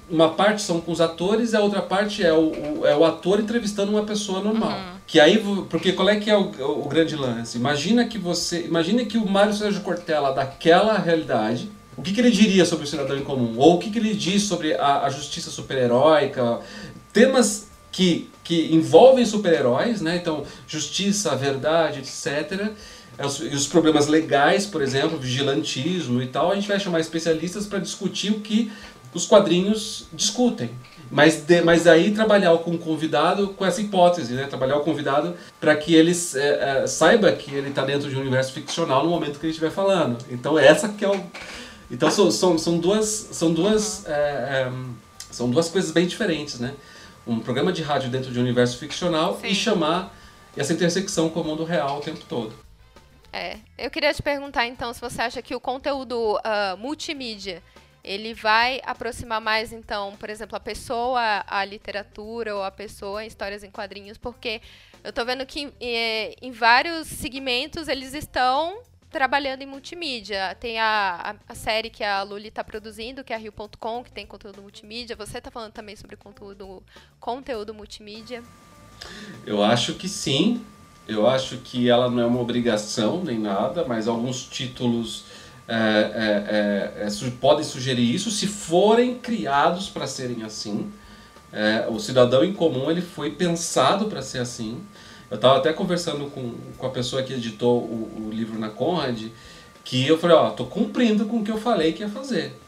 uma parte são com os atores e a outra parte é o, o é o ator entrevistando uma pessoa normal. Uhum. Que aí, porque qual é que é o, o, grande lance? Imagina que você, imagina que o Mário Sérgio Cortella daquela realidade o que, que, ele diria sobre o cidadão em comum? Ou o que, que ele diz sobre a, a justiça super-heróica? Temas que, que envolvem super-heróis, né? Então, justiça, verdade, etc. É e os problemas legais, por exemplo, vigilantismo e tal, a gente vai chamar especialistas para discutir o que os quadrinhos discutem. Mas, de, mas aí trabalhar com o convidado com essa hipótese, né? trabalhar o convidado para que ele é, é, saiba que ele está dentro de um universo ficcional no momento que ele estiver falando. Então essa que é o, então são, são, são duas, são, duas, uhum. é, é, são duas coisas bem diferentes, né? Um programa de rádio dentro de um universo ficcional Sim. e chamar essa intersecção com o mundo real o tempo todo. É, eu queria te perguntar então se você acha que o conteúdo uh, multimídia ele vai aproximar mais então, por exemplo, a pessoa à literatura ou a pessoa em histórias em quadrinhos, porque eu estou vendo que em, em vários segmentos eles estão trabalhando em multimídia. Tem a, a, a série que a Luli está produzindo, que é a Rio.com, que tem conteúdo multimídia. Você está falando também sobre conteúdo, conteúdo multimídia? Eu acho que sim. Eu acho que ela não é uma obrigação nem nada, mas alguns títulos é, é, é, é podem sugerir isso se forem criados para serem assim. É, o cidadão em comum ele foi pensado para ser assim. Eu estava até conversando com, com a pessoa que editou o, o livro na Conrad, que eu falei, ó, tô cumprindo com o que eu falei que ia fazer.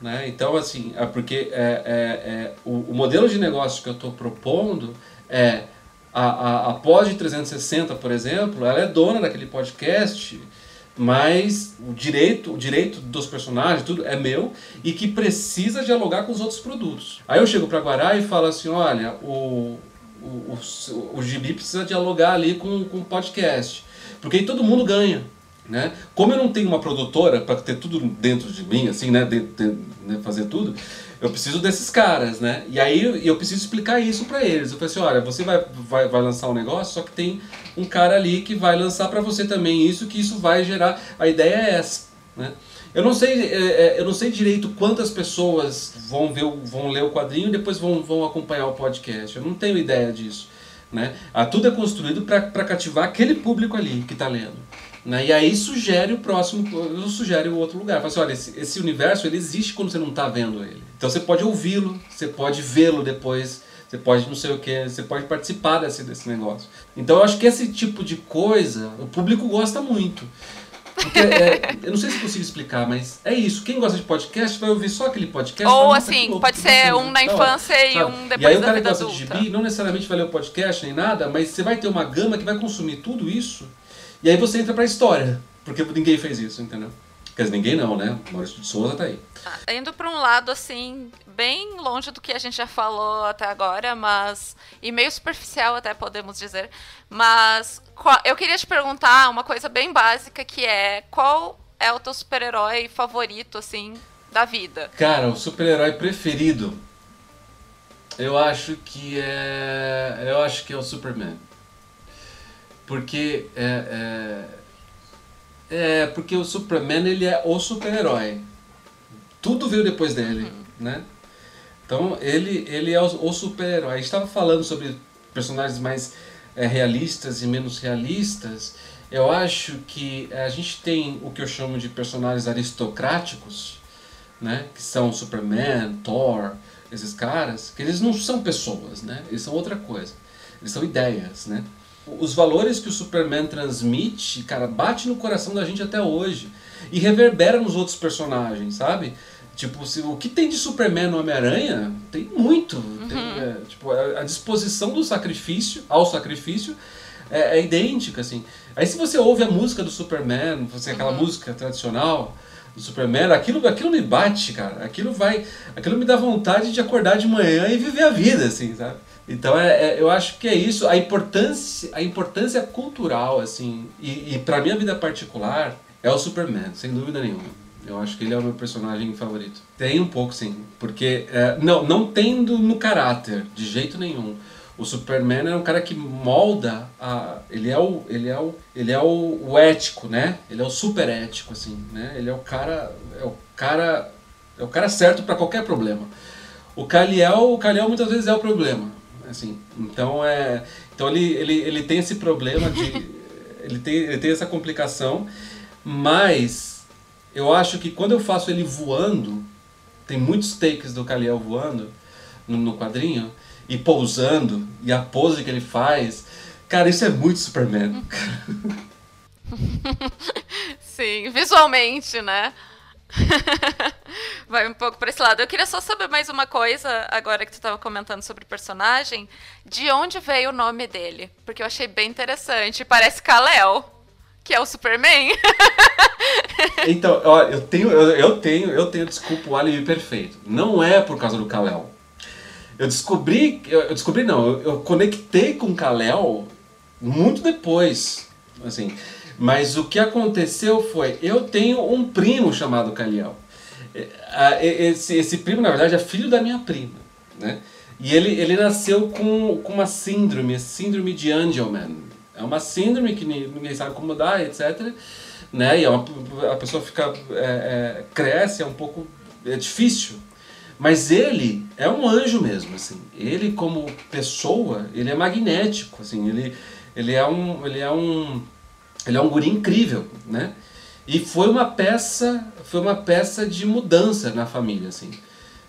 Né? Então, assim, é porque é, é, é o, o, modelo de negócio que eu estou propondo é a, a, a de 360, por exemplo, ela é dona daquele podcast, mas o direito, o direito dos personagens, tudo é meu e que precisa dialogar com os outros produtos. Aí eu chego para Guará e falo assim, olha, o, o, o, o gibi precisa dialogar ali com, com o podcast. Porque aí todo mundo ganha. Né? Como eu não tenho uma produtora para ter tudo dentro de mim, assim, né? De, de, né? fazer tudo, eu preciso desses caras, né? E aí eu preciso explicar isso para eles. Eu falei assim, olha, você vai, vai, vai lançar um negócio, só que tem um cara ali que vai lançar para você também isso, que isso vai gerar. A ideia é essa, né? Eu não sei, é, é, eu não sei direito quantas pessoas vão ver, vão ler o quadrinho e depois vão, vão acompanhar o podcast. Eu não tenho ideia disso, né? Ah, tudo é construído para cativar aquele público ali que está lendo. Né? E aí sugere o próximo, sugere o outro lugar. Fala assim, olha, esse, esse universo ele existe quando você não está vendo ele. Então você pode ouvi-lo, você pode vê-lo depois, você pode não sei o que, você pode participar desse, desse negócio. Então eu acho que esse tipo de coisa o público gosta muito. Porque, é, eu não sei se consigo explicar, mas é isso. Quem gosta de podcast vai ouvir só aquele podcast. Ou assim, louco, pode ser um na infância e sabe? um depois E aí o cara que gosta adulta. de gibi não necessariamente vai ler o podcast nem nada, mas você vai ter uma gama que vai consumir tudo isso. E aí você entra pra história. Porque ninguém fez isso, entendeu? Quer dizer, ninguém não, né? Maurício de Souza tá aí. Ah, indo para um lado, assim, bem longe do que a gente já falou até agora, mas. e meio superficial, até podemos dizer. Mas eu queria te perguntar uma coisa bem básica que é qual é o teu super-herói favorito, assim, da vida? Cara, o super-herói preferido. Eu acho que é. Eu acho que é o Superman. Porque é, é é, porque o Superman ele é o super-herói. Tudo veio depois dele, uhum. né? Então ele, ele é o, o super-herói. A gente estava falando sobre personagens mais é, realistas e menos realistas. Eu acho que a gente tem o que eu chamo de personagens aristocráticos, né? Que são Superman, Thor, esses caras, que eles não são pessoas, né? Eles são outra coisa. Eles são ideias, né? Os valores que o Superman transmite, cara, bate no coração da gente até hoje. E reverbera nos outros personagens, sabe? Tipo, se, o que tem de Superman no Homem-Aranha, tem muito. Uhum. Tem, é, tipo, a, a, disposição do sacrifício ao sacrifício é, é, idêntica, assim. Aí se você ouve a música do Superman, você, aquela uhum. música tradicional do Superman, aquilo, aquilo me bate, cara. Aquilo vai. Aquilo me dá vontade de acordar de manhã e viver a vida, assim, sabe? Então é, é, eu acho que é isso, a importância, a importância cultural, assim, e, e pra minha vida particular, é o Superman, sem dúvida nenhuma. Eu acho que ele é o meu personagem favorito. Tem um pouco, sim. Porque, é, não, não tendo no caráter, de jeito nenhum. O Superman é um cara que molda a. Ele é o. Ele é o. Ele é o, o ético, né? Ele é o super ético, assim, né? Ele é o cara. É o cara. É o cara certo para qualquer problema. O Kaliel, o Kaliel muitas vezes é o problema assim. Então é, então ele, ele, ele tem esse problema de ele tem, ele tem essa complicação, mas eu acho que quando eu faço ele voando, tem muitos takes do Kaliel voando no, no quadrinho e pousando e a pose que ele faz, cara, isso é muito Superman. Sim, visualmente, né? Vai um pouco para esse lado. Eu queria só saber mais uma coisa, agora que tu estava comentando sobre o personagem. De onde veio o nome dele? Porque eu achei bem interessante. Parece Kal-El, que é o Superman. então, ó, eu tenho, eu, eu, tenho, eu tenho, desculpa, o álibi perfeito. Não é por causa do Kal-El. Eu descobri, eu descobri não, eu, conectei com o Kal-El muito depois, assim. Mas o que aconteceu foi, eu tenho um primo chamado Caliel. É, esse, esse primo, na verdade, é filho da minha prima, né? E ele, ele nasceu com, com uma síndrome, síndrome de Angelman. É uma síndrome que ninguém sabe como dá, etc. Né? E é uma, a pessoa fica, é, é, cresce, é um pouco é difícil. Mas ele é um anjo mesmo, assim. Ele como pessoa, ele é magnético, assim. Ele, ele é um, ele é um ele é um guri incrível, né? E foi uma peça, foi uma peça de mudança na família, assim,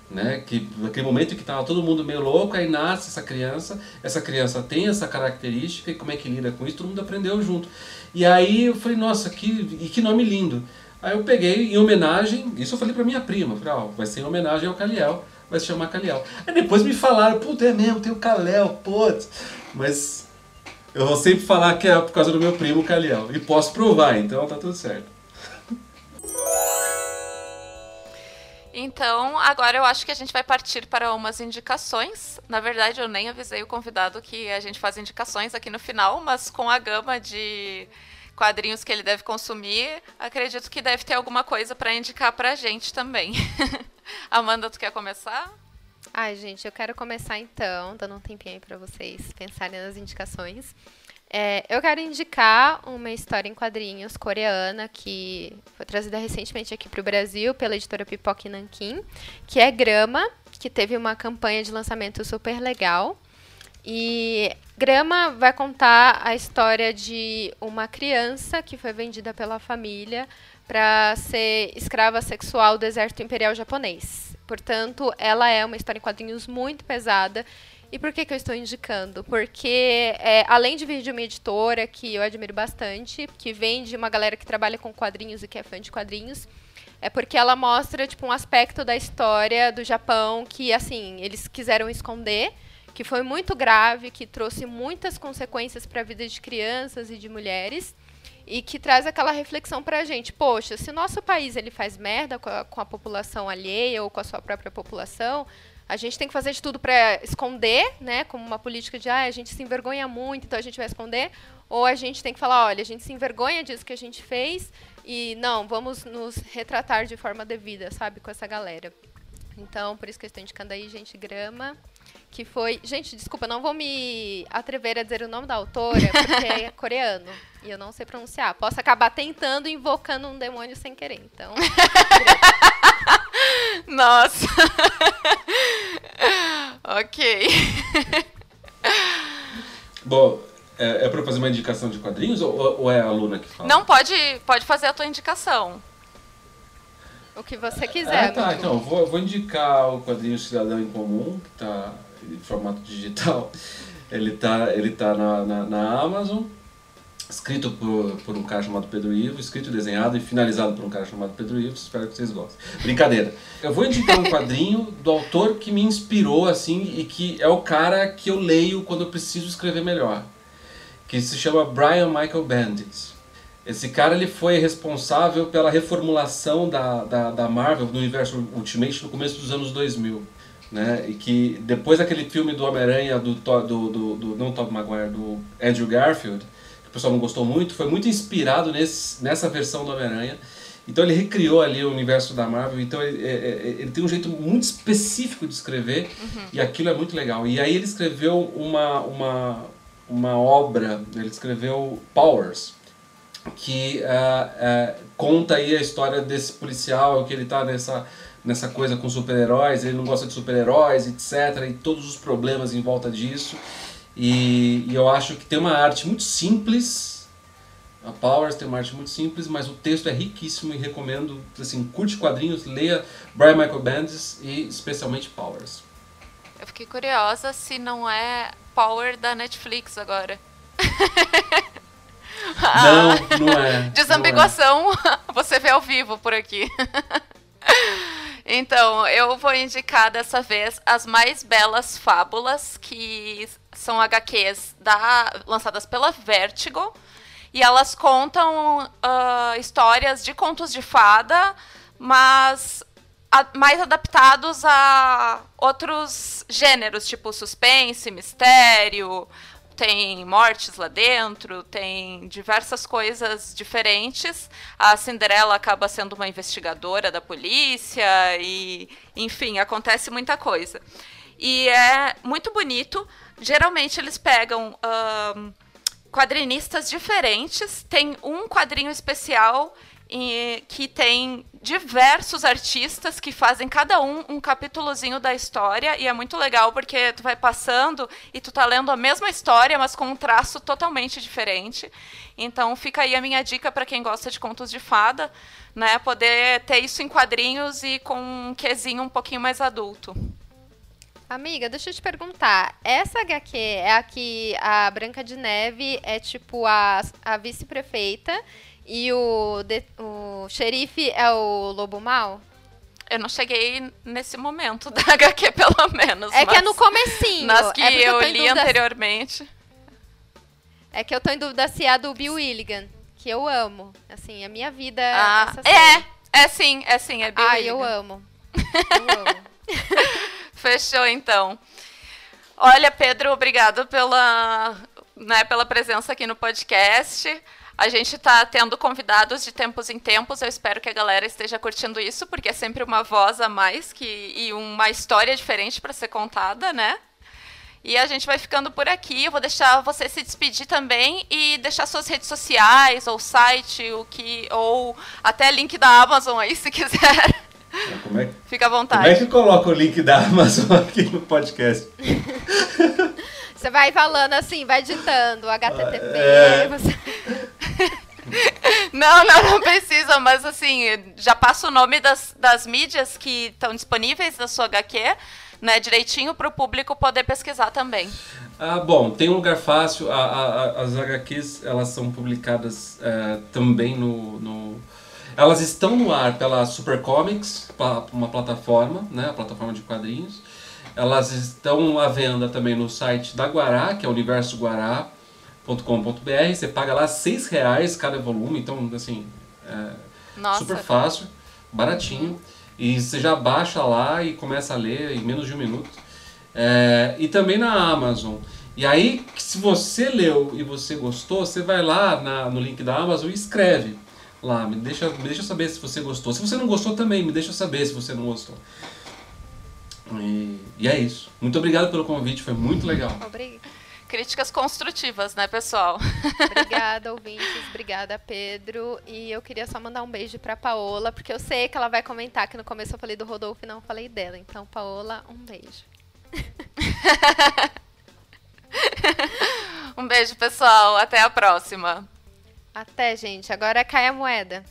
né? Que naquele momento que estava todo mundo meio louco, aí nasce essa criança, essa criança tem essa característica e como é que lida com isso, todo mundo aprendeu junto. E aí eu falei, nossa, que e que nome lindo. Aí eu peguei em homenagem, isso eu falei para minha prima, falei, ó, vai ser em homenagem ao Caliel, vai se chamar Caliel. Aí depois me falaram, puta, é mesmo, tem o Calel, putz. Mas eu vou sempre falar que é por causa do meu primo Caliel. E posso provar, então tá tudo certo. Então, agora eu acho que a gente vai partir para umas indicações. Na verdade, eu nem avisei o convidado que a gente faz indicações aqui no final, mas com a gama de quadrinhos que ele deve consumir, acredito que deve ter alguma coisa para indicar para a gente também. Amanda, tu quer começar? Ai, gente, eu quero começar então, dando um tempinho aí para vocês pensarem nas indicações. É, eu quero indicar uma história em quadrinhos coreana que foi trazida recentemente aqui para o Brasil pela editora Pipoca Nankin, que é Grama, que teve uma campanha de lançamento super legal. E Grama vai contar a história de uma criança que foi vendida pela família para ser escrava sexual do exército imperial japonês. Portanto, ela é uma história em quadrinhos muito pesada. E por que, que eu estou indicando? Porque, é, além de vir de uma editora que eu admiro bastante, que vem de uma galera que trabalha com quadrinhos e que é fã de quadrinhos, é porque ela mostra tipo, um aspecto da história do Japão que, assim, eles quiseram esconder, que foi muito grave, que trouxe muitas consequências para a vida de crianças e de mulheres e que traz aquela reflexão para a gente. Poxa, se o nosso país ele faz merda com a, com a população alheia ou com a sua própria população, a gente tem que fazer de tudo para esconder, né, como uma política de ah, a gente se envergonha muito, então a gente vai esconder, ou a gente tem que falar, olha, a gente se envergonha disso que a gente fez e não, vamos nos retratar de forma devida, sabe, com essa galera. Então, por isso que eu estou indicando aí, gente, grama que foi. Gente, desculpa, não vou me atrever a dizer o nome da autora, porque é coreano. E eu não sei pronunciar. Posso acabar tentando invocando um demônio sem querer. Então. Nossa. ok. Bom, é, é para fazer uma indicação de quadrinhos ou, ou, é a aluna que fala? Não, pode, pode fazer a tua indicação. O que você quiser. Ah, tá, então, eu vou, vou indicar o quadrinho Cidadão em Comum, que está em formato digital. Ele está ele tá na, na, na Amazon escrito por, por um cara chamado Pedro Ivo, escrito, desenhado e finalizado por um cara chamado Pedro Ivo. Espero que vocês gostem. Brincadeira. Eu vou indicar um quadrinho do autor que me inspirou assim e que é o cara que eu leio quando eu preciso escrever melhor, que se chama Brian Michael Bendis. Esse cara ele foi responsável pela reformulação da, da, da Marvel no universo Ultimate no começo dos anos 2000. Né? E que depois daquele filme do Homem-Aranha, do, do, do, do, não Tobey Maguire, do Andrew Garfield, o pessoal não gostou muito, foi muito inspirado nesse, nessa versão do Homem-Aranha. Então ele recriou ali o universo da Marvel. Então ele, é, é, ele tem um jeito muito específico de escrever uhum. e aquilo é muito legal. E aí ele escreveu uma, uma, uma obra, ele escreveu Powers, que uh, uh, conta aí a história desse policial que ele está nessa nessa coisa com super-heróis, ele não gosta de super-heróis, etc. E todos os problemas em volta disso. E, e, eu acho que tem uma arte muito simples. A Powers tem uma arte muito simples, mas o texto é riquíssimo e recomendo, assim, curte quadrinhos, leia Brian Michael Bendis e especialmente Powers. Eu fiquei curiosa se não é Power da Netflix agora. Não, não é. Desambiguação, não é. você vê ao vivo por aqui. Então, eu vou indicar dessa vez as mais belas fábulas, que são HQs da, lançadas pela Vertigo. E elas contam uh, histórias de contos de fada, mas a, mais adaptados a outros gêneros, tipo suspense, mistério, tem mortes lá dentro, tem diversas coisas diferentes. A Cinderela acaba sendo uma investigadora da polícia e, enfim, acontece muita coisa. E é muito bonito. Geralmente eles pegam um, quadrinistas diferentes. Tem um quadrinho especial e, que tem diversos artistas que fazem cada um um capítulozinho da história e é muito legal porque tu vai passando e tu tá lendo a mesma história, mas com um traço totalmente diferente. Então fica aí a minha dica para quem gosta de contos de fada, né, poder ter isso em quadrinhos e com um quesinho um pouquinho mais adulto. Amiga, deixa eu te perguntar. Essa HQ é a que a Branca de Neve é tipo a, a vice-prefeita e o, de, o xerife é o lobo mal? Eu não cheguei nesse momento da HQ, pelo menos. É que é no comecinho. Nas que, é eu, eu li anteriormente. É que eu tô em dúvida se é a do Bill Willigan, que eu amo. Assim, a minha vida ah, é, é sim, é sim, é Bill Ah, Willigan. eu amo. Eu amo. Fechou, então. Olha, Pedro, obrigado pela, né, pela presença aqui no podcast. A gente está tendo convidados de tempos em tempos. Eu espero que a galera esteja curtindo isso, porque é sempre uma voz a mais que, e uma história diferente para ser contada, né? E a gente vai ficando por aqui. Eu vou deixar você se despedir também e deixar suas redes sociais, ou site, o que, ou até link da Amazon aí, se quiser. Como é, Fica à vontade. Como é que coloca o link da Amazon aqui no podcast? Você vai falando assim, vai ditando HTTP. É... Você... Não, não, não precisa, mas assim, já passa o nome das, das mídias que estão disponíveis da sua HQ, né, direitinho para o público poder pesquisar também. Ah, bom, tem um lugar fácil, a, a, as HQs elas são publicadas é, também no, no, Elas estão no ar pela Super Comics, uma plataforma, né, a plataforma de quadrinhos. Elas estão à venda também no site da Guará, que é o Universo Guará com.br Você paga lá seis reais cada volume, então assim, é super fácil, baratinho. Uhum. E você já baixa lá e começa a ler em menos de um minuto. É, e também na Amazon. E aí, se você leu e você gostou, você vai lá na, no link da Amazon e escreve lá. Me deixa, me deixa saber se você gostou. Se você não gostou também, me deixa saber se você não gostou. E, e é isso. Muito obrigado pelo convite, foi muito legal. Obrigada. Críticas construtivas, né, pessoal? Obrigada, ouvintes. Obrigada, Pedro. E eu queria só mandar um beijo pra Paola, porque eu sei que ela vai comentar que no começo eu falei do Rodolfo e não falei dela. Então, Paola, um beijo. um beijo, pessoal. Até a próxima. Até, gente. Agora cai a moeda.